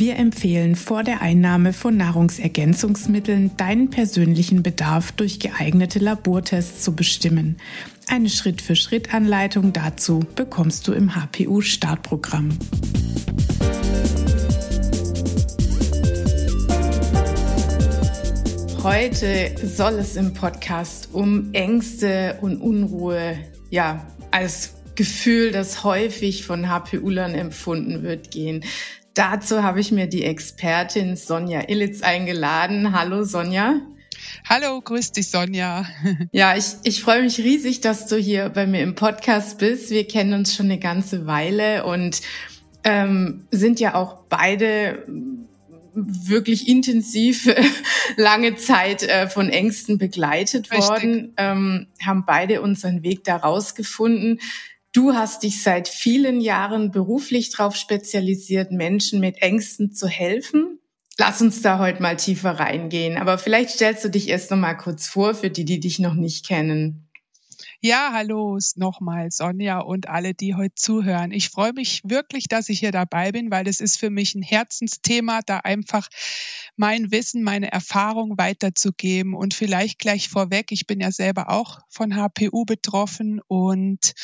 Wir empfehlen vor der Einnahme von Nahrungsergänzungsmitteln deinen persönlichen Bedarf durch geeignete Labortests zu bestimmen. Eine Schritt-für-Schritt-Anleitung dazu bekommst du im HPU-Startprogramm. Heute soll es im Podcast um Ängste und Unruhe, ja, als Gefühl, das häufig von HPUlern empfunden wird, gehen. Dazu habe ich mir die Expertin Sonja Illitz eingeladen. Hallo Sonja. Hallo, grüß dich Sonja. Ja, ich, ich freue mich riesig, dass du hier bei mir im Podcast bist. Wir kennen uns schon eine ganze Weile und ähm, sind ja auch beide wirklich intensiv lange Zeit äh, von Ängsten begleitet Richtig. worden, ähm, haben beide unseren Weg da rausgefunden. Du hast dich seit vielen Jahren beruflich darauf spezialisiert, Menschen mit Ängsten zu helfen. Lass uns da heute mal tiefer reingehen. Aber vielleicht stellst du dich erst noch mal kurz vor für die, die dich noch nicht kennen. Ja, hallo nochmal Sonja und alle, die heute zuhören. Ich freue mich wirklich, dass ich hier dabei bin, weil es ist für mich ein Herzensthema, da einfach mein Wissen, meine Erfahrung weiterzugeben. Und vielleicht gleich vorweg, ich bin ja selber auch von HPU betroffen und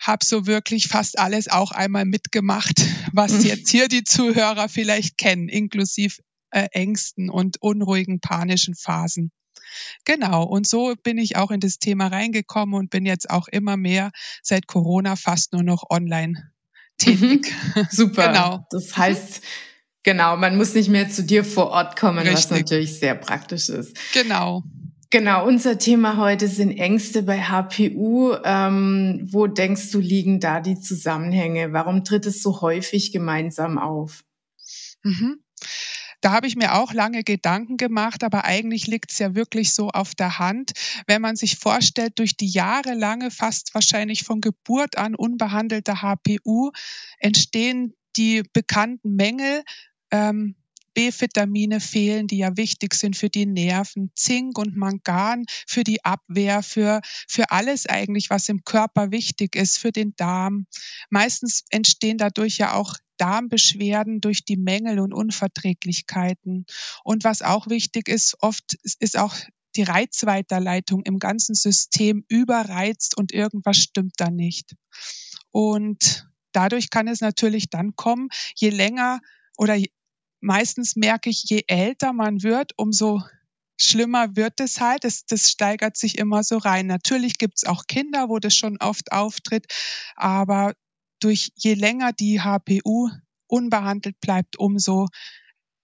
habe so wirklich fast alles auch einmal mitgemacht, was mhm. jetzt hier die Zuhörer vielleicht kennen, inklusive äh, Ängsten und unruhigen panischen Phasen. Genau, und so bin ich auch in das Thema reingekommen und bin jetzt auch immer mehr seit Corona fast nur noch online tätig. Mhm. Super. genau. Das heißt, genau, man muss nicht mehr zu dir vor Ort kommen, Richtig. was natürlich sehr praktisch ist. Genau. Genau, unser Thema heute sind Ängste bei HPU. Ähm, wo denkst du, liegen da die Zusammenhänge? Warum tritt es so häufig gemeinsam auf? Mhm. Da habe ich mir auch lange Gedanken gemacht, aber eigentlich liegt es ja wirklich so auf der Hand, wenn man sich vorstellt, durch die jahrelange, fast wahrscheinlich von Geburt an unbehandelte HPU entstehen die bekannten Mängel. Ähm, B-Vitamine fehlen, die ja wichtig sind für die Nerven, Zink und Mangan für die Abwehr, für, für alles eigentlich, was im Körper wichtig ist, für den Darm. Meistens entstehen dadurch ja auch Darmbeschwerden durch die Mängel und Unverträglichkeiten. Und was auch wichtig ist, oft ist auch die Reizweiterleitung im ganzen System überreizt und irgendwas stimmt da nicht. Und dadurch kann es natürlich dann kommen, je länger oder meistens merke ich, je älter man wird, umso schlimmer wird es halt. Das, das steigert sich immer so rein. Natürlich gibt es auch Kinder, wo das schon oft auftritt, aber durch je länger die HPU unbehandelt bleibt, umso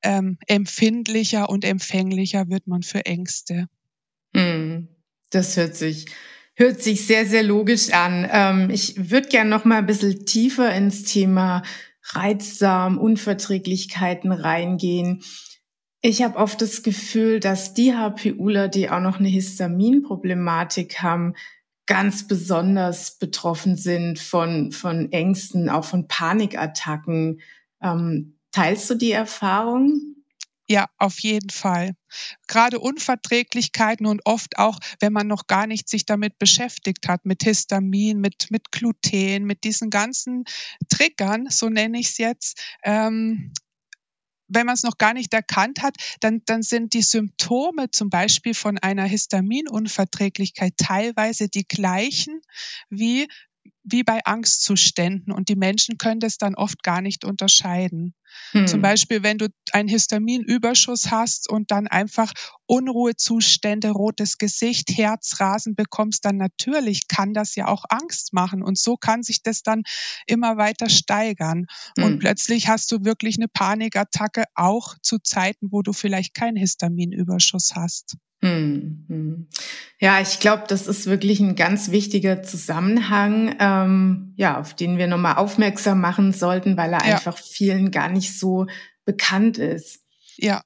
ähm, empfindlicher und empfänglicher wird man für Ängste. Hm, das hört sich hört sich sehr sehr logisch an. Ähm, ich würde gerne noch mal ein bisschen tiefer ins Thema Reizdarm, Unverträglichkeiten reingehen. Ich habe oft das Gefühl, dass die HPUler, die auch noch eine Histaminproblematik haben, ganz besonders betroffen sind von, von Ängsten, auch von Panikattacken. Ähm, teilst du die Erfahrung? Ja, auf jeden Fall. Gerade Unverträglichkeiten und oft auch, wenn man noch gar nicht sich damit beschäftigt hat, mit Histamin, mit, mit Gluten, mit diesen ganzen Triggern, so nenne ich es jetzt, ähm, wenn man es noch gar nicht erkannt hat, dann, dann sind die Symptome zum Beispiel von einer Histaminunverträglichkeit teilweise die gleichen wie wie bei Angstzuständen und die Menschen können das dann oft gar nicht unterscheiden. Hm. Zum Beispiel, wenn du einen Histaminüberschuss hast und dann einfach Unruhezustände, rotes Gesicht, Herzrasen bekommst, dann natürlich kann das ja auch Angst machen und so kann sich das dann immer weiter steigern. Hm. Und plötzlich hast du wirklich eine Panikattacke auch zu Zeiten, wo du vielleicht keinen Histaminüberschuss hast. Hm, hm. Ja, ich glaube, das ist wirklich ein ganz wichtiger Zusammenhang, ähm, ja, auf den wir nochmal aufmerksam machen sollten, weil er ja. einfach vielen gar nicht so bekannt ist. Ja,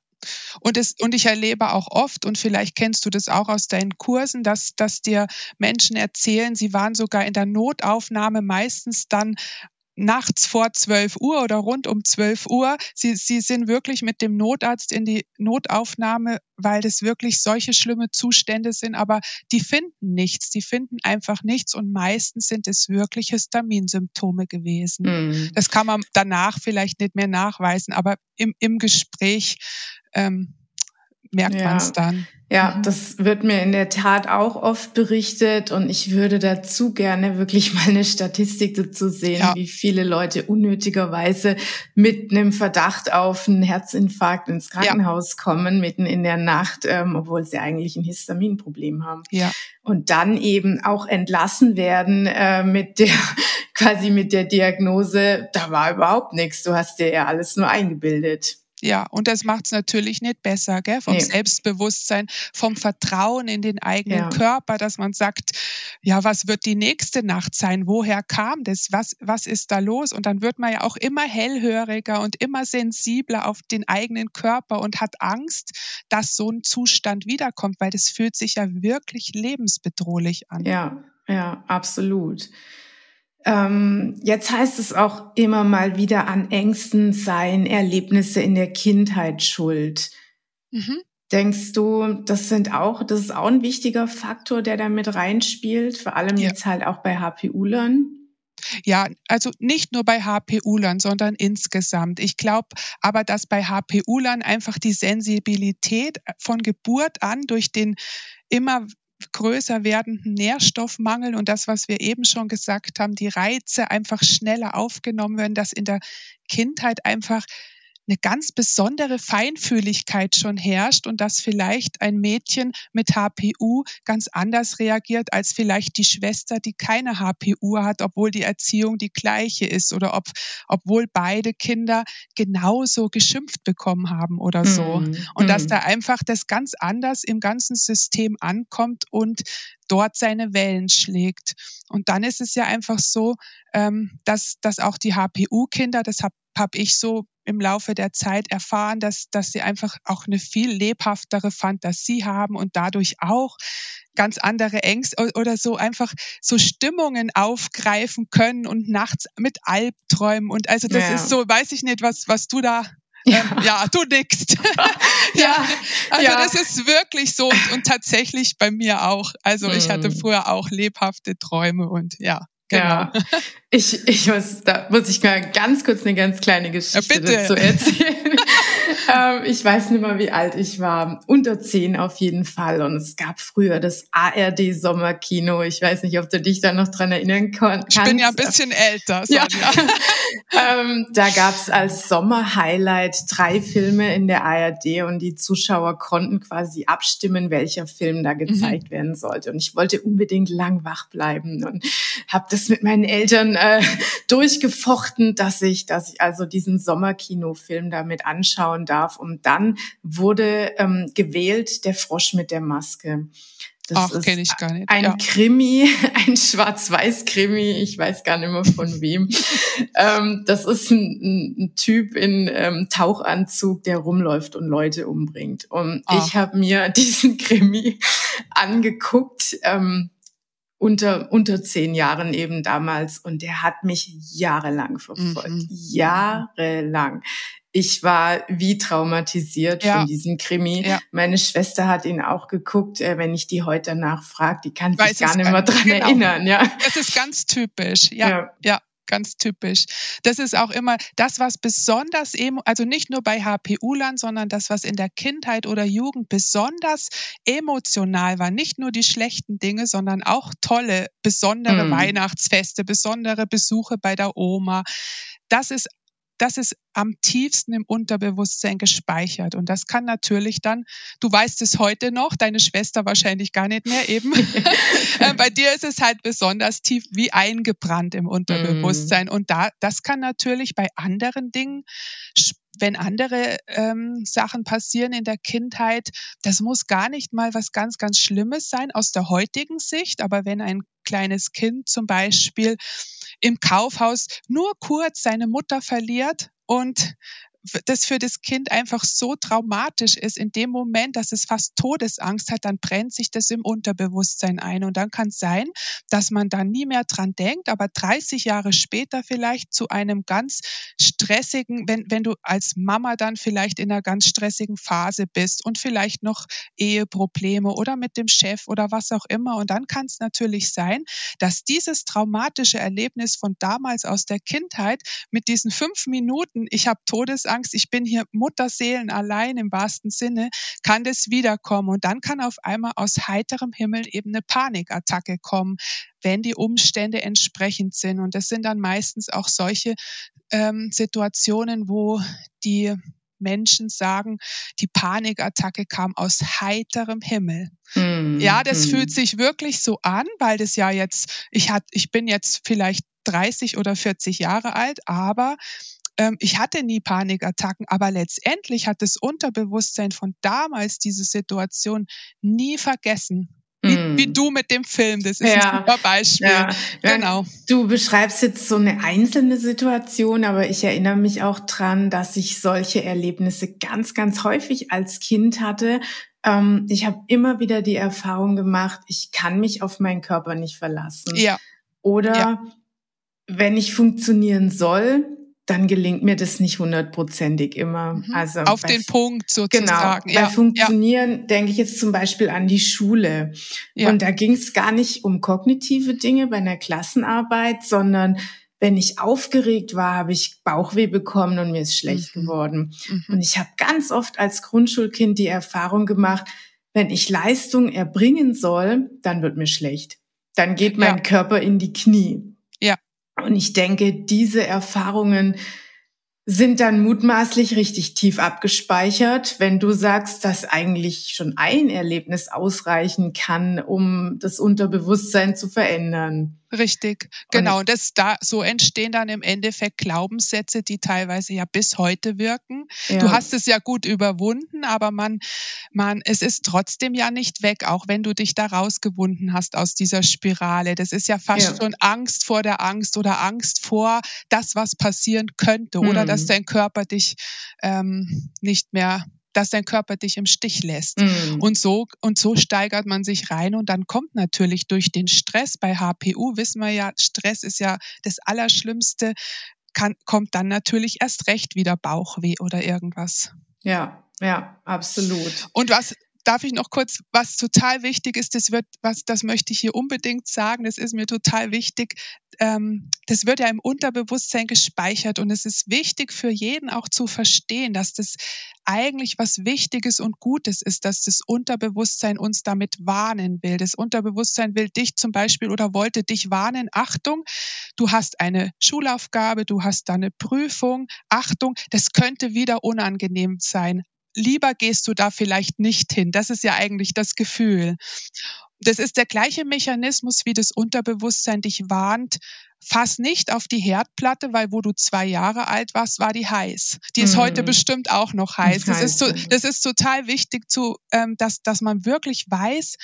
und, es, und ich erlebe auch oft, und vielleicht kennst du das auch aus deinen Kursen, dass, dass dir Menschen erzählen, sie waren sogar in der Notaufnahme meistens dann nachts vor 12 Uhr oder rund um 12 Uhr. Sie, sie sind wirklich mit dem Notarzt in die Notaufnahme, weil das wirklich solche schlimme Zustände sind, aber die finden nichts. Die finden einfach nichts und meistens sind es wirklich Histaminsymptome gewesen. Mhm. Das kann man danach vielleicht nicht mehr nachweisen, aber im, im Gespräch ähm, merkt ja. man es dann. Ja, mhm. das wird mir in der Tat auch oft berichtet und ich würde dazu gerne wirklich mal eine Statistik dazu sehen, ja. wie viele Leute unnötigerweise mit einem Verdacht auf einen Herzinfarkt ins Krankenhaus ja. kommen, mitten in der Nacht, ähm, obwohl sie eigentlich ein Histaminproblem haben. Ja. Und dann eben auch entlassen werden äh, mit der quasi mit der Diagnose, da war überhaupt nichts, du hast dir ja alles nur eingebildet. Ja, und das macht es natürlich nicht besser, gell? Vom nee. Selbstbewusstsein, vom Vertrauen in den eigenen ja. Körper, dass man sagt, ja, was wird die nächste Nacht sein? Woher kam das? Was, was ist da los? Und dann wird man ja auch immer hellhöriger und immer sensibler auf den eigenen Körper und hat Angst, dass so ein Zustand wiederkommt, weil das fühlt sich ja wirklich lebensbedrohlich an. Ja, ja, absolut. Ähm, jetzt heißt es auch immer mal wieder an Ängsten seien Erlebnisse in der Kindheit schuld. Mhm. Denkst du, das sind auch, das ist auch ein wichtiger Faktor, der da mit reinspielt, vor allem ja. jetzt halt auch bei HPU-Lern? Ja, also nicht nur bei HPU-Lern, sondern insgesamt. Ich glaube aber, dass bei HPU-Lern einfach die Sensibilität von Geburt an durch den immer größer werdenden Nährstoffmangel und das, was wir eben schon gesagt haben, die Reize einfach schneller aufgenommen werden, dass in der Kindheit einfach eine ganz besondere Feinfühligkeit schon herrscht und dass vielleicht ein Mädchen mit HPU ganz anders reagiert als vielleicht die Schwester, die keine HPU hat, obwohl die Erziehung die gleiche ist oder ob, obwohl beide Kinder genauso geschimpft bekommen haben oder so. Mhm. Und dass mhm. da einfach das ganz anders im ganzen System ankommt und dort seine Wellen schlägt. Und dann ist es ja einfach so, ähm, dass, dass auch die HPU-Kinder, das habe hab ich so im Laufe der Zeit erfahren, dass, dass sie einfach auch eine viel lebhaftere Fantasie haben und dadurch auch ganz andere Ängste oder so einfach so Stimmungen aufgreifen können und nachts mit Albträumen und also das ja. ist so, weiß ich nicht, was, was du da ja. Ähm, ja, du nickst. ja, also ja. das ist wirklich so und, und, tatsächlich bei mir auch. Also ich hatte mm. früher auch lebhafte Träume und ja. Genau. Ja, ich, ich muss, da muss ich mal ganz kurz eine ganz kleine Geschichte ja, dazu erzählen. ähm, ich weiß nicht mehr, wie alt ich war. Unter zehn auf jeden Fall. Und es gab früher das ARD Sommerkino. Ich weiß nicht, ob du dich da noch dran erinnern kannst. Ich bin ja ein bisschen älter. Sonja. Ja. ähm, da gab es als Sommerhighlight drei Filme in der ARD und die Zuschauer konnten quasi abstimmen, welcher Film da gezeigt mhm. werden sollte. Und ich wollte unbedingt lang wach bleiben und habe das mit meinen Eltern äh, durchgefochten, dass ich, dass ich also diesen Sommerkinofilm damit anschauen darf. Und dann wurde ähm, gewählt der Frosch mit der Maske. Das Ach, kenne ich gar nicht. Ein ja. Krimi, ein Schwarz-Weiß-Krimi, ich weiß gar nicht mehr von wem. ähm, das ist ein, ein Typ in ähm, Tauchanzug, der rumläuft und Leute umbringt. Und Ach. ich habe mir diesen Krimi angeguckt. Ähm, unter, unter zehn Jahren eben damals und der hat mich jahrelang verfolgt. Mhm. Jahrelang. Ich war wie traumatisiert ja. von diesem Krimi. Ja. Meine Schwester hat ihn auch geguckt. Äh, wenn ich die heute nachfrage, die kann Weiß sich gar nicht mehr dran genau. erinnern. Ja, das ist ganz typisch. Ja, ja. ja ganz typisch. Das ist auch immer das, was besonders, also nicht nur bei HPU-Lern, sondern das, was in der Kindheit oder Jugend besonders emotional war. Nicht nur die schlechten Dinge, sondern auch tolle, besondere mm. Weihnachtsfeste, besondere Besuche bei der Oma. Das ist das ist am tiefsten im Unterbewusstsein gespeichert. Und das kann natürlich dann, du weißt es heute noch, deine Schwester wahrscheinlich gar nicht mehr eben. Äh, bei dir ist es halt besonders tief wie eingebrannt im Unterbewusstsein. Mm. Und da, das kann natürlich bei anderen Dingen wenn andere ähm, Sachen passieren in der Kindheit, das muss gar nicht mal was ganz, ganz Schlimmes sein aus der heutigen Sicht. Aber wenn ein kleines Kind zum Beispiel im Kaufhaus nur kurz seine Mutter verliert und das für das Kind einfach so traumatisch ist, in dem Moment, dass es fast Todesangst hat, dann brennt sich das im Unterbewusstsein ein. Und dann kann es sein, dass man da nie mehr dran denkt, aber 30 Jahre später vielleicht zu einem ganz stressigen, wenn, wenn du als Mama dann vielleicht in einer ganz stressigen Phase bist und vielleicht noch Eheprobleme oder mit dem Chef oder was auch immer. Und dann kann es natürlich sein, dass dieses traumatische Erlebnis von damals aus der Kindheit mit diesen fünf Minuten, ich habe Todesangst, ich bin hier Mutterseelen allein im wahrsten Sinne, kann das wiederkommen. Und dann kann auf einmal aus heiterem Himmel eben eine Panikattacke kommen, wenn die Umstände entsprechend sind. Und das sind dann meistens auch solche ähm, Situationen, wo die Menschen sagen, die Panikattacke kam aus heiterem Himmel. Mm, ja, das mm. fühlt sich wirklich so an, weil das ja jetzt, ich hat, ich bin jetzt vielleicht 30 oder 40 Jahre alt, aber ich hatte nie Panikattacken, aber letztendlich hat das Unterbewusstsein von damals diese Situation nie vergessen. Wie, mm. wie, du mit dem Film, das ist ja. ein super Beispiel. Ja. Genau. Du beschreibst jetzt so eine einzelne Situation, aber ich erinnere mich auch dran, dass ich solche Erlebnisse ganz, ganz häufig als Kind hatte. Ähm, ich habe immer wieder die Erfahrung gemacht, ich kann mich auf meinen Körper nicht verlassen. Ja. Oder ja. wenn ich funktionieren soll, dann gelingt mir das nicht hundertprozentig immer. Mhm. Also auf den Punkt sozusagen. Genau. Ja. Bei Funktionieren ja. denke ich jetzt zum Beispiel an die Schule. Ja. Und da ging es gar nicht um kognitive Dinge bei einer Klassenarbeit, sondern wenn ich aufgeregt war, habe ich Bauchweh bekommen und mir ist schlecht mhm. geworden. Mhm. Und ich habe ganz oft als Grundschulkind die Erfahrung gemacht, wenn ich Leistung erbringen soll, dann wird mir schlecht. Dann geht mein ja. Körper in die Knie. Und ich denke, diese Erfahrungen sind dann mutmaßlich richtig tief abgespeichert, wenn du sagst, dass eigentlich schon ein Erlebnis ausreichen kann, um das Unterbewusstsein zu verändern. Richtig, genau. Und das da so entstehen dann im Endeffekt Glaubenssätze, die teilweise ja bis heute wirken. Ja. Du hast es ja gut überwunden, aber man, man, es ist trotzdem ja nicht weg, auch wenn du dich da rausgewunden hast aus dieser Spirale. Das ist ja fast ja. schon Angst vor der Angst oder Angst vor das, was passieren könnte oder dass mhm. dein Körper dich ähm, nicht mehr dass dein Körper dich im Stich lässt. Mhm. Und so, und so steigert man sich rein und dann kommt natürlich durch den Stress bei HPU, wissen wir ja, Stress ist ja das Allerschlimmste, kann, kommt dann natürlich erst recht wieder Bauchweh oder irgendwas. Ja, ja, absolut. Und was, darf ich noch kurz, was total wichtig ist, das wird, was, das möchte ich hier unbedingt sagen, das ist mir total wichtig. Ähm, das wird ja im Unterbewusstsein gespeichert und es ist wichtig für jeden auch zu verstehen, dass das eigentlich was Wichtiges und Gutes ist, dass das Unterbewusstsein uns damit warnen will. Das Unterbewusstsein will dich zum Beispiel oder wollte dich warnen. Achtung, du hast eine Schulaufgabe, du hast da eine Prüfung. Achtung, das könnte wieder unangenehm sein lieber gehst du da vielleicht nicht hin. Das ist ja eigentlich das Gefühl. Das ist der gleiche Mechanismus, wie das Unterbewusstsein dich warnt. Fass nicht auf die Herdplatte, weil wo du zwei Jahre alt warst, war die heiß. Die ist mm. heute bestimmt auch noch heiß. Das ist, so, das ist total wichtig, zu, ähm, dass, dass man wirklich weiß,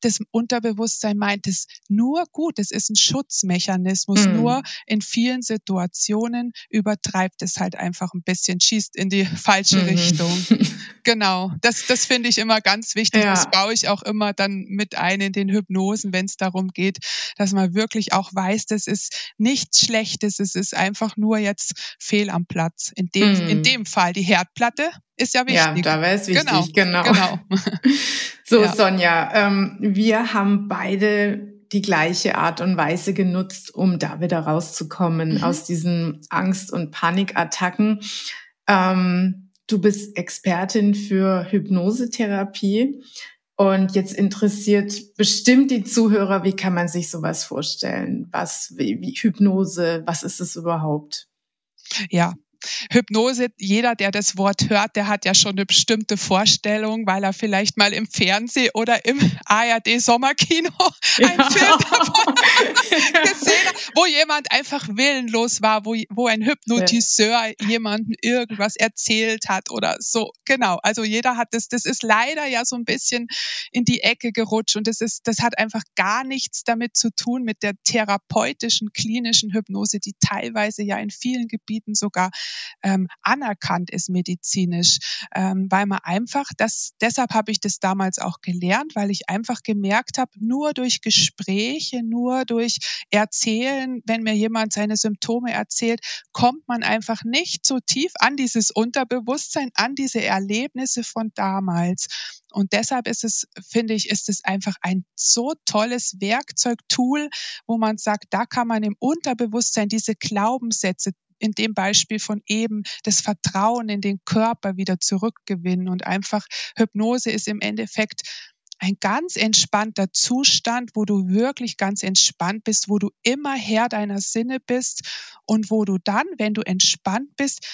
das Unterbewusstsein meint es nur gut. Es ist ein Schutzmechanismus. Mhm. Nur in vielen Situationen übertreibt es halt einfach ein bisschen, schießt in die falsche mhm. Richtung. genau. Das, das finde ich immer ganz wichtig. Ja. Das baue ich auch immer dann mit ein in den Hypnosen, wenn es darum geht, dass man wirklich auch weiß, das ist nichts Schlechtes. Es ist einfach nur jetzt fehl am Platz. In dem, mhm. in dem Fall die Herdplatte ist ja wichtig. Ja, da wäre es wichtig, genau. genau. genau. so, ja. Sonja, ähm, wir haben beide die gleiche Art und Weise genutzt, um da wieder rauszukommen mhm. aus diesen Angst- und Panikattacken. Ähm, du bist Expertin für Hypnosetherapie. Und jetzt interessiert bestimmt die Zuhörer, wie kann man sich sowas vorstellen? Was, wie, wie Hypnose, was ist es überhaupt? Ja, Hypnose, jeder, der das Wort hört, der hat ja schon eine bestimmte Vorstellung, weil er vielleicht mal im Fernsehen oder im ARD Sommerkino ja. einen Film davon gesehen hat, wo jemand einfach willenlos war, wo, wo ein Hypnotiseur ja. jemandem irgendwas erzählt hat oder so. Genau. Also jeder hat das, das ist leider ja so ein bisschen in die Ecke gerutscht und das ist, das hat einfach gar nichts damit zu tun mit der therapeutischen, klinischen Hypnose, die teilweise ja in vielen Gebieten sogar ähm, anerkannt ist medizinisch, ähm, weil man einfach das, deshalb habe ich das damals auch gelernt, weil ich einfach gemerkt habe, nur durch Gespräche, nur durch Erzählen, wenn mir jemand seine Symptome erzählt, kommt man einfach nicht so tief an dieses Unterbewusstsein, an diese Erlebnisse von damals. Und deshalb ist es, finde ich, ist es einfach ein so tolles Werkzeugtool, wo man sagt, da kann man im Unterbewusstsein diese Glaubenssätze in dem Beispiel von eben das Vertrauen in den Körper wieder zurückgewinnen. Und einfach Hypnose ist im Endeffekt ein ganz entspannter Zustand, wo du wirklich ganz entspannt bist, wo du immer Herr deiner Sinne bist und wo du dann, wenn du entspannt bist,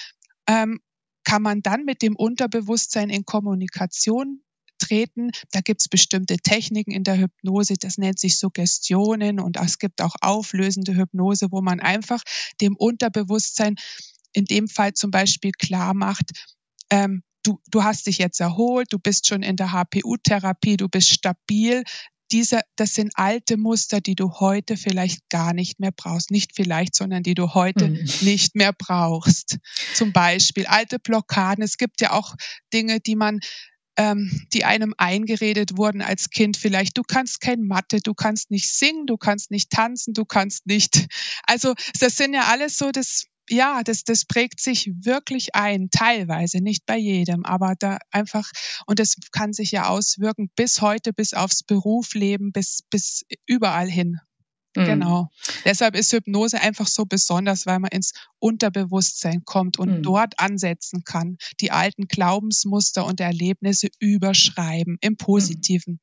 ähm, kann man dann mit dem Unterbewusstsein in Kommunikation treten. Da gibt es bestimmte Techniken in der Hypnose, das nennt sich Suggestionen und es gibt auch auflösende Hypnose, wo man einfach dem Unterbewusstsein in dem Fall zum Beispiel klar macht, ähm, du, du hast dich jetzt erholt, du bist schon in der HPU-Therapie, du bist stabil. Diese, das sind alte Muster, die du heute vielleicht gar nicht mehr brauchst. Nicht vielleicht, sondern die du heute mhm. nicht mehr brauchst. Zum Beispiel alte Blockaden. Es gibt ja auch Dinge, die man die einem eingeredet wurden als Kind vielleicht, du kannst kein Mathe, du kannst nicht singen, du kannst nicht tanzen, du kannst nicht. Also das sind ja alles so das ja, das, das prägt sich wirklich ein, teilweise, nicht bei jedem, aber da einfach, und das kann sich ja auswirken bis heute, bis aufs Berufsleben, bis, bis überall hin. Mhm. Genau. Deshalb ist Hypnose einfach so besonders, weil man ins Unterbewusstsein kommt und mhm. dort ansetzen kann, die alten Glaubensmuster und Erlebnisse überschreiben im mhm. Positiven.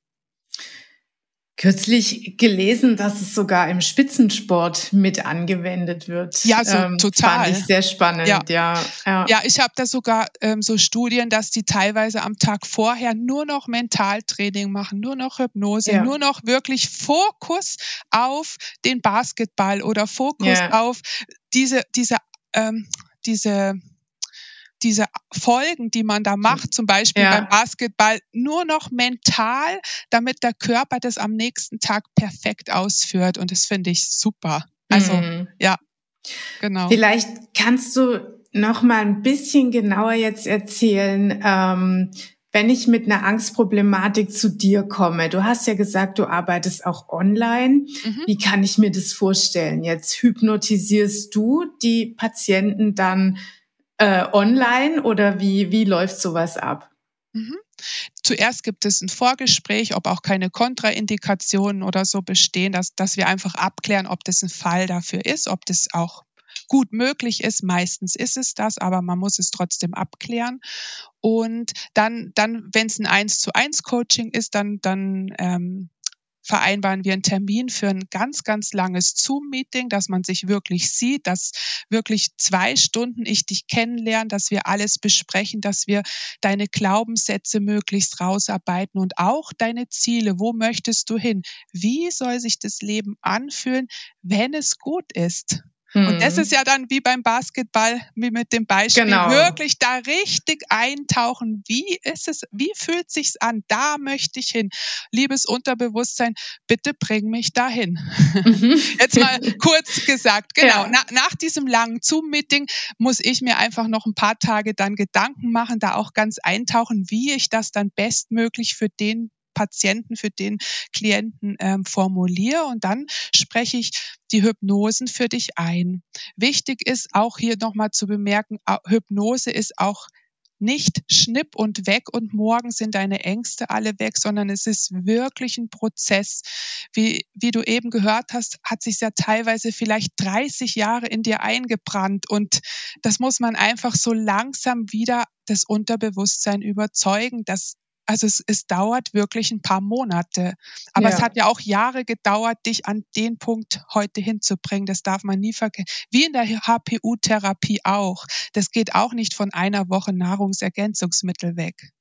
Kürzlich gelesen, dass es sogar im Spitzensport mit angewendet wird. Ja, so ähm, total. Fand ich sehr spannend, ja. Ja, ja. ja ich habe da sogar ähm, so Studien, dass die teilweise am Tag vorher nur noch Mentaltraining machen, nur noch Hypnose, ja. nur noch wirklich Fokus auf den Basketball oder Fokus auf diese, diese, ähm, diese diese Folgen, die man da macht, zum Beispiel ja. beim Basketball, nur noch mental, damit der Körper das am nächsten Tag perfekt ausführt. Und das finde ich super. Also, mhm. ja, genau. Vielleicht kannst du noch mal ein bisschen genauer jetzt erzählen, ähm, wenn ich mit einer Angstproblematik zu dir komme, du hast ja gesagt, du arbeitest auch online. Mhm. Wie kann ich mir das vorstellen? Jetzt hypnotisierst du die Patienten dann äh, online oder wie, wie läuft sowas ab? Mhm. Zuerst gibt es ein Vorgespräch, ob auch keine Kontraindikationen oder so bestehen, dass, dass wir einfach abklären, ob das ein Fall dafür ist, ob das auch gut möglich ist. Meistens ist es das, aber man muss es trotzdem abklären. Und dann, dann wenn es ein Eins zu eins Coaching ist, dann, dann ähm, vereinbaren wir einen Termin für ein ganz, ganz langes Zoom-Meeting, dass man sich wirklich sieht, dass wirklich zwei Stunden ich dich kennenlerne, dass wir alles besprechen, dass wir deine Glaubenssätze möglichst rausarbeiten und auch deine Ziele. Wo möchtest du hin? Wie soll sich das Leben anfühlen, wenn es gut ist? Und das mhm. ist ja dann wie beim Basketball, wie mit dem Beispiel, genau. wirklich da richtig eintauchen. Wie ist es, wie fühlt sich's an? Da möchte ich hin. Liebes Unterbewusstsein, bitte bring mich dahin. Mhm. Jetzt mal kurz gesagt, genau. Ja. Na, nach diesem langen Zoom-Meeting muss ich mir einfach noch ein paar Tage dann Gedanken machen, da auch ganz eintauchen, wie ich das dann bestmöglich für den Patienten, für den Klienten ähm, formuliere und dann spreche ich die Hypnosen für dich ein. Wichtig ist auch hier nochmal zu bemerken, Hypnose ist auch nicht schnipp und weg und morgen sind deine Ängste alle weg, sondern es ist wirklich ein Prozess. Wie, wie du eben gehört hast, hat sich ja teilweise vielleicht 30 Jahre in dir eingebrannt und das muss man einfach so langsam wieder das Unterbewusstsein überzeugen, dass also es, es dauert wirklich ein paar Monate. Aber ja. es hat ja auch Jahre gedauert, dich an den Punkt heute hinzubringen. Das darf man nie vergessen. Wie in der HPU-Therapie auch. Das geht auch nicht von einer Woche Nahrungsergänzungsmittel weg.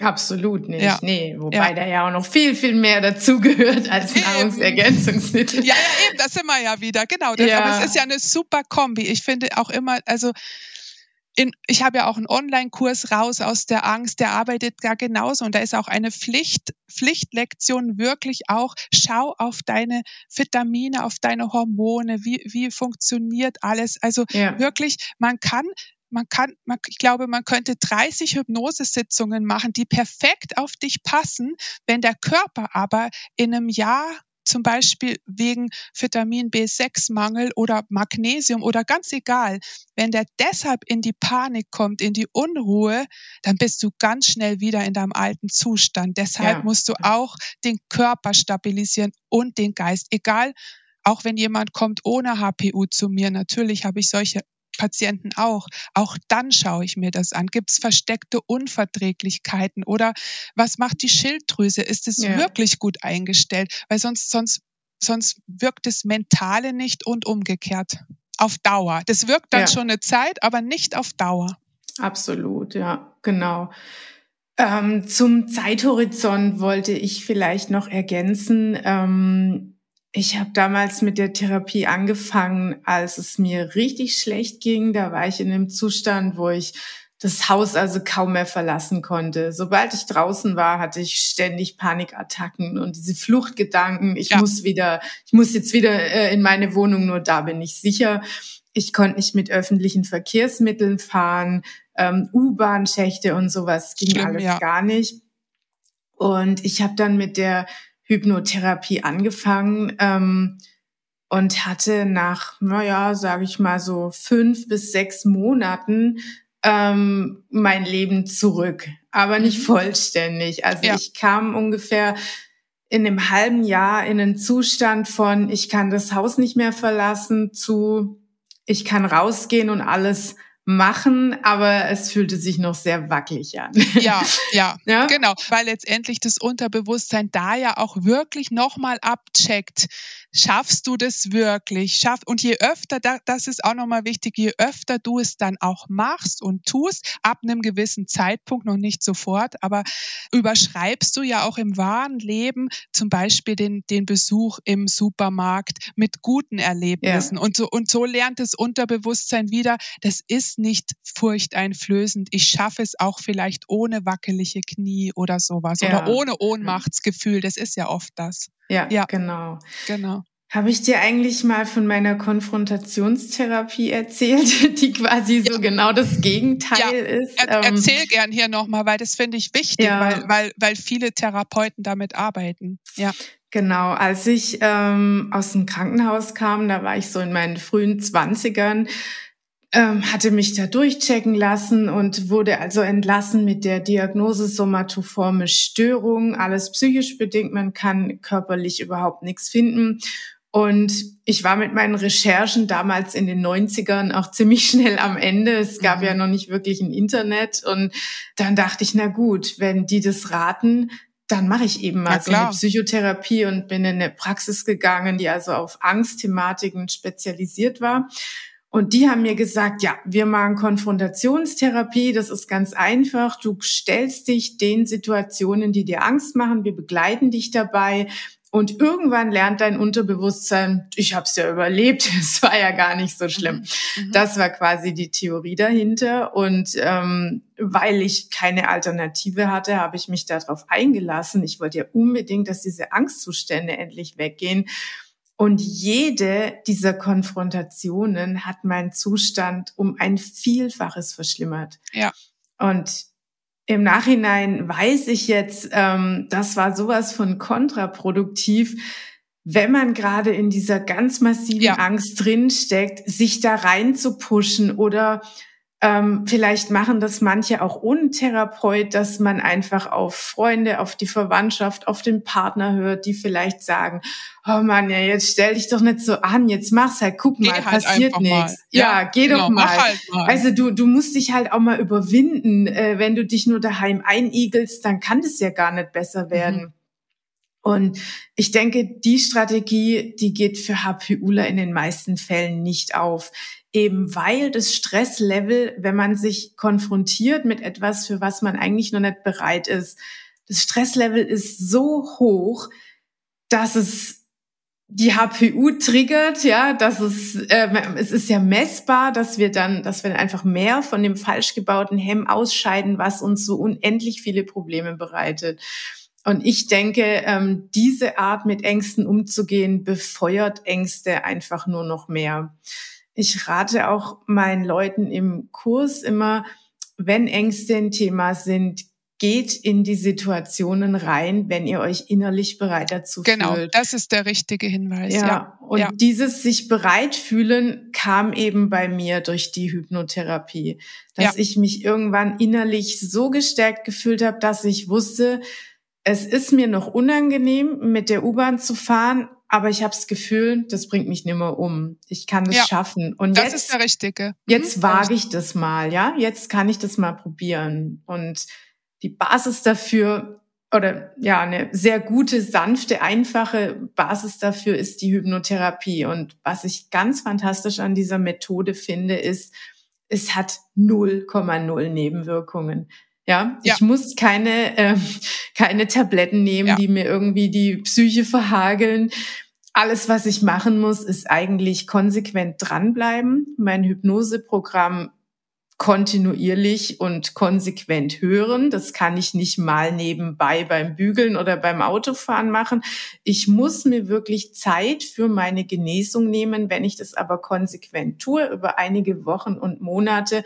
Absolut nicht. Ja. Nee, wobei ja. da ja auch noch viel, viel mehr dazugehört als eben. Nahrungsergänzungsmittel. Ja, ja, eben, das sind wir ja wieder. Genau. Das, ja. Aber es ist ja eine super Kombi. Ich finde auch immer, also in, ich habe ja auch einen Online-Kurs raus aus der Angst, der arbeitet da genauso. Und da ist auch eine Pflicht, Pflichtlektion wirklich auch, schau auf deine Vitamine, auf deine Hormone, wie, wie funktioniert alles. Also ja. wirklich, man kann man kann, man, ich glaube, man könnte 30 Hypnosesitzungen machen, die perfekt auf dich passen, wenn der Körper aber in einem Jahr zum Beispiel wegen Vitamin B6-Mangel oder Magnesium oder ganz egal, wenn der deshalb in die Panik kommt, in die Unruhe, dann bist du ganz schnell wieder in deinem alten Zustand. Deshalb ja. musst du auch den Körper stabilisieren und den Geist. Egal, auch wenn jemand kommt ohne HPU zu mir, natürlich habe ich solche Patienten auch. Auch dann schaue ich mir das an. Gibt es versteckte Unverträglichkeiten oder was macht die Schilddrüse? Ist es ja. wirklich gut eingestellt? Weil sonst, sonst, sonst wirkt das Mentale nicht und umgekehrt. Auf Dauer. Das wirkt dann ja. schon eine Zeit, aber nicht auf Dauer. Absolut, ja, genau. Ähm, zum Zeithorizont wollte ich vielleicht noch ergänzen. Ähm, ich habe damals mit der Therapie angefangen, als es mir richtig schlecht ging. Da war ich in einem Zustand, wo ich das Haus also kaum mehr verlassen konnte. Sobald ich draußen war, hatte ich ständig Panikattacken und diese Fluchtgedanken. Ich ja. muss wieder, ich muss jetzt wieder äh, in meine Wohnung, nur da bin ich sicher. Ich konnte nicht mit öffentlichen Verkehrsmitteln fahren, ähm, U-Bahn-Schächte und sowas ging Schlimm, alles ja. gar nicht. Und ich habe dann mit der Hypnotherapie angefangen ähm, und hatte nach, naja, sage ich mal so fünf bis sechs Monaten ähm, mein Leben zurück, aber nicht mhm. vollständig. Also ja. ich kam ungefähr in einem halben Jahr in einen Zustand von, ich kann das Haus nicht mehr verlassen, zu, ich kann rausgehen und alles machen, aber es fühlte sich noch sehr wackelig an. Ja, ja, ja, genau, weil letztendlich das Unterbewusstsein da ja auch wirklich nochmal abcheckt, schaffst du das wirklich? Schaff, und je öfter, das ist auch nochmal wichtig, je öfter du es dann auch machst und tust, ab einem gewissen Zeitpunkt, noch nicht sofort, aber überschreibst du ja auch im wahren Leben zum Beispiel den, den Besuch im Supermarkt mit guten Erlebnissen. Ja. Und, so, und so lernt das Unterbewusstsein wieder, das ist nicht furchteinflößend. Ich schaffe es auch vielleicht ohne wackelige Knie oder sowas ja. oder ohne Ohnmachtsgefühl. Das ist ja oft das. Ja, ja. genau. Genau. Habe ich dir eigentlich mal von meiner Konfrontationstherapie erzählt, die quasi so ja. genau das Gegenteil ja. ist? Er, ähm, erzähl gern hier nochmal, weil das finde ich wichtig, ja. weil, weil, weil viele Therapeuten damit arbeiten. Ja. Genau, als ich ähm, aus dem Krankenhaus kam, da war ich so in meinen frühen Zwanzigern, ähm, hatte mich da durchchecken lassen und wurde also entlassen mit der Diagnose somatoforme Störung, alles psychisch bedingt, man kann körperlich überhaupt nichts finden. Und ich war mit meinen Recherchen damals in den 90ern auch ziemlich schnell am Ende. Es gab mhm. ja noch nicht wirklich ein Internet. Und dann dachte ich, na gut, wenn die das raten, dann mache ich eben mal so eine Psychotherapie und bin in eine Praxis gegangen, die also auf Angstthematiken spezialisiert war. Und die haben mir gesagt, ja, wir machen Konfrontationstherapie, das ist ganz einfach. Du stellst dich den Situationen, die dir Angst machen, wir begleiten dich dabei. Und irgendwann lernt dein Unterbewusstsein, ich habe es ja überlebt, es war ja gar nicht so schlimm. Mhm. mhm. Das war quasi die Theorie dahinter. Und ähm, weil ich keine Alternative hatte, habe ich mich darauf eingelassen. Ich wollte ja unbedingt, dass diese Angstzustände endlich weggehen. Und jede dieser Konfrontationen hat meinen Zustand um ein Vielfaches verschlimmert. Ja. Und im Nachhinein weiß ich jetzt, ähm, das war sowas von kontraproduktiv, wenn man gerade in dieser ganz massiven ja. Angst drinsteckt, sich da rein zu pushen oder ähm, vielleicht machen das manche auch ohne Therapeut, dass man einfach auf Freunde, auf die Verwandtschaft, auf den Partner hört, die vielleicht sagen, oh Mann, ja, jetzt stell dich doch nicht so an, jetzt mach's halt, guck mal, halt passiert nichts. Ja, ja, geh genau, doch mal. Halt mal. Also du, du musst dich halt auch mal überwinden. Äh, wenn du dich nur daheim einigelst, dann kann das ja gar nicht besser mhm. werden. Mhm. Und ich denke, die Strategie, die geht für HPUler in den meisten Fällen nicht auf eben weil das Stresslevel, wenn man sich konfrontiert mit etwas, für was man eigentlich noch nicht bereit ist, das Stresslevel ist so hoch, dass es die HPU triggert, ja, dass es, äh, es ist ja messbar, dass wir dann, dass wir einfach mehr von dem falsch gebauten Hemm ausscheiden, was uns so unendlich viele Probleme bereitet. Und ich denke, ähm, diese Art mit Ängsten umzugehen, befeuert Ängste einfach nur noch mehr. ich rate auch meinen Leuten im Kurs immer, wenn Ängste ein Thema sind, geht in die Situationen rein, wenn ihr euch innerlich bereit dazu genau, fühlt. Genau, das ist der richtige Hinweis. Ja, ja. und ja. dieses sich bereit fühlen kam eben bei mir durch die Hypnotherapie, dass ja. ich mich irgendwann innerlich so gestärkt gefühlt habe, dass ich wusste, es ist mir noch unangenehm, mit der U-Bahn zu fahren, aber ich habe das Gefühl, das bringt mich nicht mehr um. Ich kann das ja, schaffen. Und das jetzt, ist der Richtige. Mhm, jetzt wage ich das mal, ja. Jetzt kann ich das mal probieren. Und die Basis dafür oder ja, eine sehr gute, sanfte, einfache Basis dafür ist die Hypnotherapie. Und was ich ganz fantastisch an dieser Methode finde, ist, es hat 0,0 Nebenwirkungen. Ja, ja, ich muss keine, äh, keine Tabletten nehmen, ja. die mir irgendwie die Psyche verhageln. Alles, was ich machen muss, ist eigentlich konsequent dranbleiben, mein Hypnoseprogramm kontinuierlich und konsequent hören. Das kann ich nicht mal nebenbei beim Bügeln oder beim Autofahren machen. Ich muss mir wirklich Zeit für meine Genesung nehmen. Wenn ich das aber konsequent tue, über einige Wochen und Monate,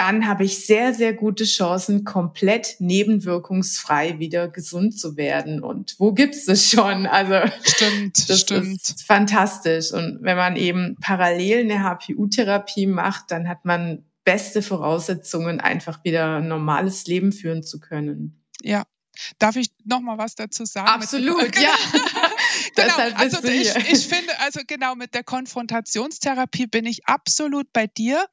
dann habe ich sehr, sehr gute Chancen, komplett nebenwirkungsfrei wieder gesund zu werden. Und wo gibt's das schon? Also stimmt, das stimmt. ist fantastisch. Und wenn man eben parallel eine HPU-Therapie macht, dann hat man beste Voraussetzungen, einfach wieder ein normales Leben führen zu können. Ja. Darf ich noch mal was dazu sagen? Absolut, ja. genau. Also ich, ich, finde, also genau mit der Konfrontationstherapie bin ich absolut bei dir.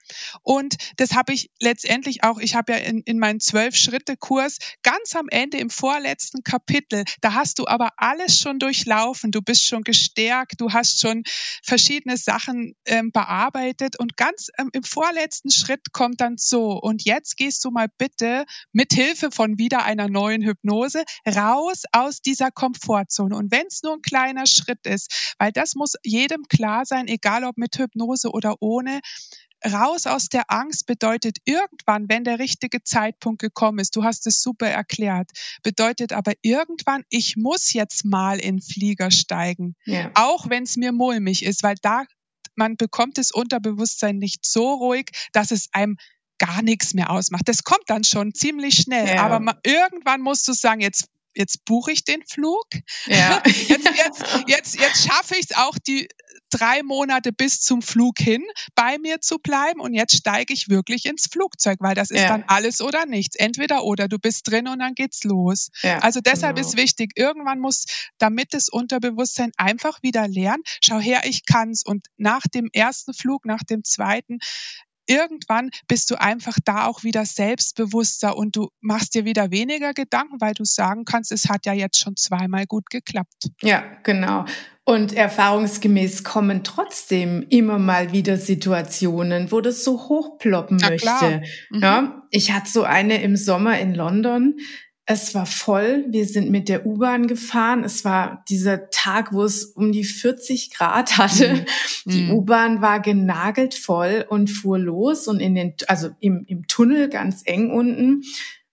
Und das habe ich letztendlich auch, ich habe ja in, in meinen Zwölf-Schritte-Kurs ganz am Ende im vorletzten Kapitel, da hast du aber alles schon durchlaufen. Du bist schon gestärkt, du hast schon verschiedene Sachen ähm, bearbeitet und ganz ähm, im vorletzten Schritt kommt dann so. Und jetzt gehst du mal bitte mit Hilfe von wieder einer neuen Hypnose raus aus dieser Komfortzone. Und wenn es nur ein kleiner Schritt ist, weil das muss jedem klar sein, egal ob mit Hypnose oder ohne, raus aus der Angst bedeutet irgendwann, wenn der richtige Zeitpunkt gekommen ist, du hast es super erklärt, bedeutet aber irgendwann, ich muss jetzt mal in Flieger steigen, ja. auch wenn es mir mulmig ist, weil da man bekommt das Unterbewusstsein nicht so ruhig, dass es einem gar nichts mehr ausmacht. Das kommt dann schon ziemlich schnell, ja. aber man, irgendwann musst du sagen, jetzt jetzt buche ich den Flug. Ja. Jetzt, jetzt, jetzt, jetzt schaffe ich es auch, die drei Monate bis zum Flug hin bei mir zu bleiben und jetzt steige ich wirklich ins Flugzeug, weil das ist ja. dann alles oder nichts. Entweder oder du bist drin und dann geht's los. Ja, also deshalb genau. ist wichtig, irgendwann muss, damit das Unterbewusstsein einfach wieder lernen, schau her, ich kann's und nach dem ersten Flug, nach dem zweiten, irgendwann bist du einfach da auch wieder selbstbewusster und du machst dir wieder weniger Gedanken, weil du sagen kannst, es hat ja jetzt schon zweimal gut geklappt. Ja, genau. Und erfahrungsgemäß kommen trotzdem immer mal wieder Situationen, wo das so hochploppen Na, möchte. Mhm. Ja, ich hatte so eine im Sommer in London. Es war voll. Wir sind mit der U-Bahn gefahren. Es war dieser Tag, wo es um die 40 Grad hatte. Mhm. Die mhm. U-Bahn war genagelt voll und fuhr los und in den, also im, im Tunnel ganz eng unten.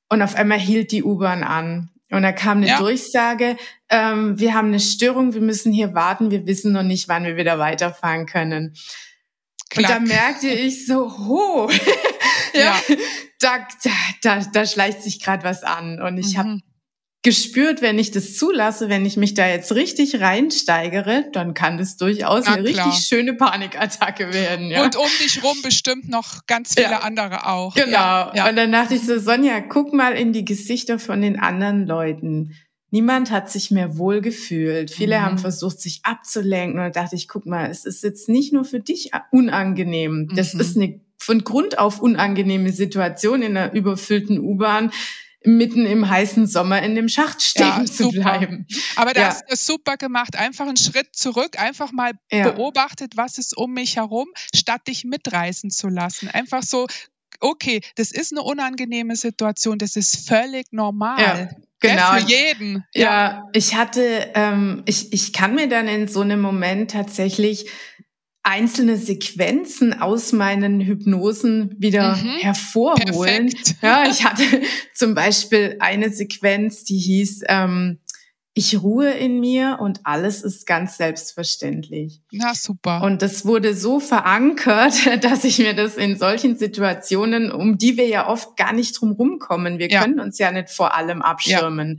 Und auf einmal hielt die U-Bahn an. Und da kam eine ja. Durchsage, ähm, wir haben eine Störung, wir müssen hier warten, wir wissen noch nicht, wann wir wieder weiterfahren können. Klack. Und da merkte ich so, ho, ja, ja, da, da, da schleicht sich gerade was an. Und ich mhm. habe gespürt, wenn ich das zulasse, wenn ich mich da jetzt richtig reinsteigere, dann kann das durchaus Na, eine klar. richtig schöne Panikattacke werden. Ja. Und um dich rum bestimmt noch ganz viele ja. andere auch. Genau. Ja, ja. Und dann dachte ich so, Sonja, guck mal in die Gesichter von den anderen Leuten. Niemand hat sich mehr wohl gefühlt. Viele mhm. haben versucht, sich abzulenken. Und da dachte ich, guck mal, es ist jetzt nicht nur für dich unangenehm. Das mhm. ist eine von Grund auf unangenehme Situation in einer überfüllten U-Bahn mitten im heißen Sommer in dem Schacht stehen ja, zu bleiben. Aber da ja. hast du super gemacht. Einfach einen Schritt zurück, einfach mal ja. beobachtet, was ist um mich herum, statt dich mitreißen zu lassen. Einfach so, okay, das ist eine unangenehme Situation, das ist völlig normal. Ja. Genau. für jeden. Ja. ja, ich hatte, ähm, ich, ich kann mir dann in so einem Moment tatsächlich einzelne Sequenzen aus meinen Hypnosen wieder mhm. hervorholen. Perfekt. Ja, ich hatte zum Beispiel eine Sequenz, die hieß, ähm, ich ruhe in mir und alles ist ganz selbstverständlich. Na super. Und das wurde so verankert, dass ich mir das in solchen Situationen, um die wir ja oft gar nicht drum rumkommen, wir ja. können uns ja nicht vor allem abschirmen,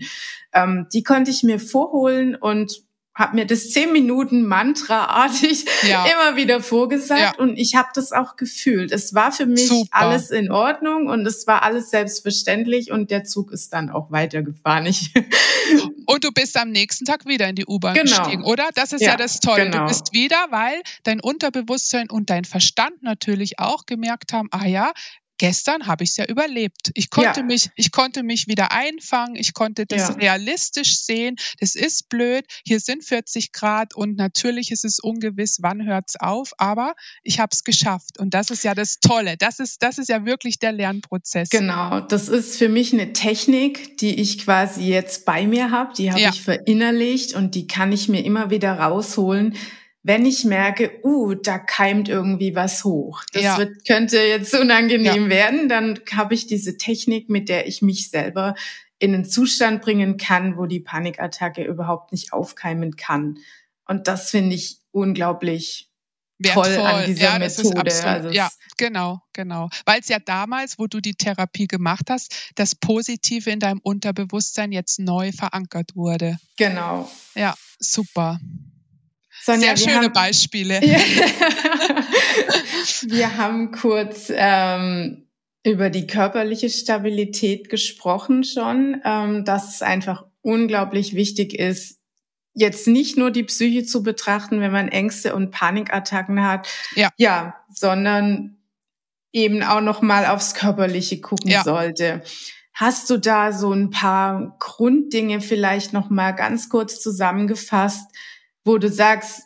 ja. ähm, die konnte ich mir vorholen und habe mir das zehn Minuten Mantraartig ja. immer wieder vorgesagt ja. und ich habe das auch gefühlt. Es war für mich Super. alles in Ordnung und es war alles selbstverständlich und der Zug ist dann auch weitergefahren. Ich und du bist am nächsten Tag wieder in die U-Bahn genau. gestiegen, oder? Das ist ja, ja das Tolle. Genau. Du bist wieder, weil dein Unterbewusstsein und dein Verstand natürlich auch gemerkt haben, ah ja, gestern habe ich es ja überlebt. Ich konnte ja. mich, ich konnte mich wieder einfangen, ich konnte das ja. realistisch sehen. Das ist blöd. Hier sind 40 Grad und natürlich ist es ungewiss, wann hört's auf, aber ich habe es geschafft. Und das ist ja das Tolle. Das ist, das ist ja wirklich der Lernprozess. Genau. Das ist für mich eine Technik, die ich quasi jetzt bei mir habe. Die habe ja. ich verinnerlicht und die kann ich mir immer wieder rausholen wenn ich merke, uh, da keimt irgendwie was hoch, das ja. wird, könnte jetzt unangenehm ja. werden, dann habe ich diese Technik, mit der ich mich selber in einen Zustand bringen kann, wo die Panikattacke überhaupt nicht aufkeimen kann. Und das finde ich unglaublich Wertvoll. toll an dieser ja, Methode. Absolut, also ja, genau, genau. Weil es ja damals, wo du die Therapie gemacht hast, das Positive in deinem Unterbewusstsein jetzt neu verankert wurde. Genau. Ja, super. Sonja, Sehr schöne haben, Beispiele. wir haben kurz ähm, über die körperliche Stabilität gesprochen schon, ähm, dass es einfach unglaublich wichtig ist, jetzt nicht nur die Psyche zu betrachten, wenn man Ängste und Panikattacken hat, ja, ja sondern eben auch noch mal aufs Körperliche gucken ja. sollte. Hast du da so ein paar Grunddinge vielleicht noch mal ganz kurz zusammengefasst, wo du sagst,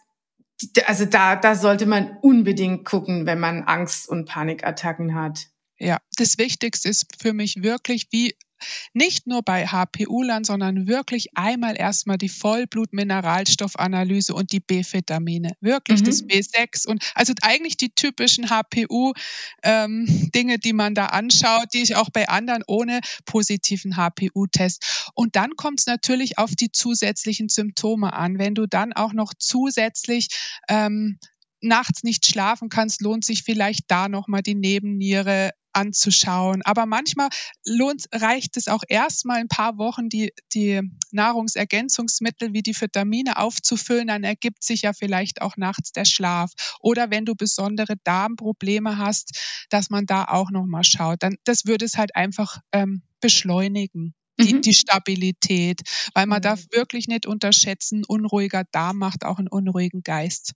also da, da sollte man unbedingt gucken, wenn man Angst- und Panikattacken hat. Ja, das Wichtigste ist für mich wirklich, wie nicht nur bei HPU-Lern, sondern wirklich einmal erstmal die Vollblut-Mineralstoffanalyse und die B-Vitamine. Wirklich mhm. das B6 und also eigentlich die typischen HPU-Dinge, ähm, die man da anschaut, die ich auch bei anderen ohne positiven HPU-Test. Und dann kommt es natürlich auf die zusätzlichen Symptome an. Wenn du dann auch noch zusätzlich ähm, nachts nicht schlafen kannst, lohnt sich vielleicht da nochmal die Nebenniere anzuschauen. Aber manchmal lohnt, reicht es auch erstmal ein paar Wochen, die, die Nahrungsergänzungsmittel wie die Vitamine aufzufüllen, dann ergibt sich ja vielleicht auch nachts der Schlaf. Oder wenn du besondere Darmprobleme hast, dass man da auch nochmal schaut. Dann, das würde es halt einfach ähm, beschleunigen. Die, mhm. die Stabilität, weil man mhm. darf wirklich nicht unterschätzen, unruhiger Darm macht auch einen unruhigen Geist.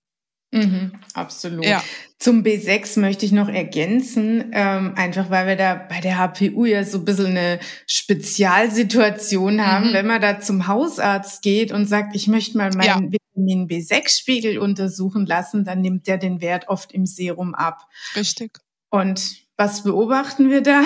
Mhm, absolut. Ja. Zum B6 möchte ich noch ergänzen, ähm, einfach weil wir da bei der HPU ja so ein bisschen eine Spezialsituation haben. Mhm. Wenn man da zum Hausarzt geht und sagt, ich möchte mal meinen ja. Vitamin B6-Spiegel untersuchen lassen, dann nimmt der den Wert oft im Serum ab. Richtig. Und was beobachten wir da?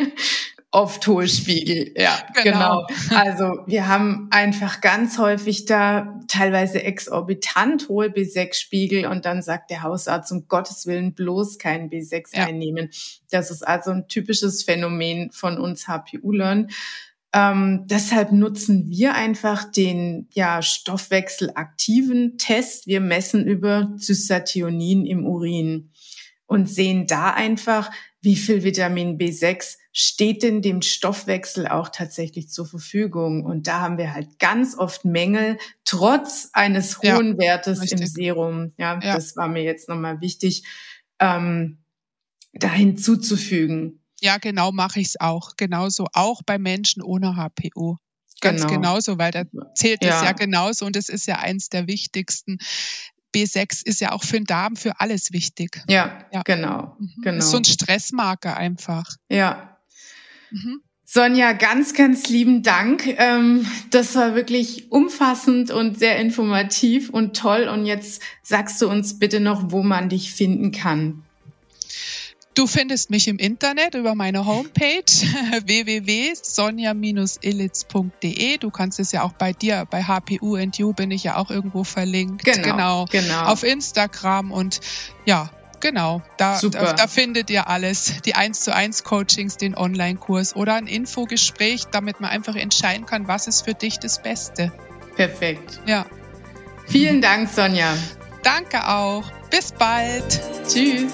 oft Hohlspiegel. Ja, genau. genau. Also wir haben einfach ganz häufig da teilweise exorbitant hohe B6-Spiegel und dann sagt der Hausarzt um Gottes Willen bloß keinen B6 ja. einnehmen. Das ist also ein typisches Phänomen von uns HPU-Lern. Ähm, deshalb nutzen wir einfach den ja, stoffwechselaktiven Test. Wir messen über Cystathionin im Urin und sehen da einfach, wie viel Vitamin B6 steht denn dem Stoffwechsel auch tatsächlich zur Verfügung. Und da haben wir halt ganz oft Mängel, trotz eines hohen ja, Wertes richtig. im Serum. Ja, ja, das war mir jetzt nochmal wichtig, ähm, da hinzuzufügen. Ja, genau mache ich es auch. Genauso auch bei Menschen ohne HPO. Ganz genau. genauso, weil da zählt es ja. ja genauso und es ist ja eins der wichtigsten B6 ist ja auch für den Darm für alles wichtig. Ja, ja. genau. Genau. Ist so ein Stressmarker einfach. Ja. Mhm. Sonja, ganz, ganz lieben Dank. Ähm, das war wirklich umfassend und sehr informativ und toll. Und jetzt sagst du uns bitte noch, wo man dich finden kann. Du findest mich im Internet über meine Homepage www.sonja-illitz.de. Du kannst es ja auch bei dir, bei HPU and You bin ich ja auch irgendwo verlinkt. Genau, genau. genau. Auf Instagram und ja, genau. Da, da, da, findet ihr alles. Die 1 zu 1 Coachings, den Online-Kurs oder ein Infogespräch, damit man einfach entscheiden kann, was ist für dich das Beste. Perfekt. Ja. Vielen Dank, Sonja. Danke auch. Bis bald. Tschüss.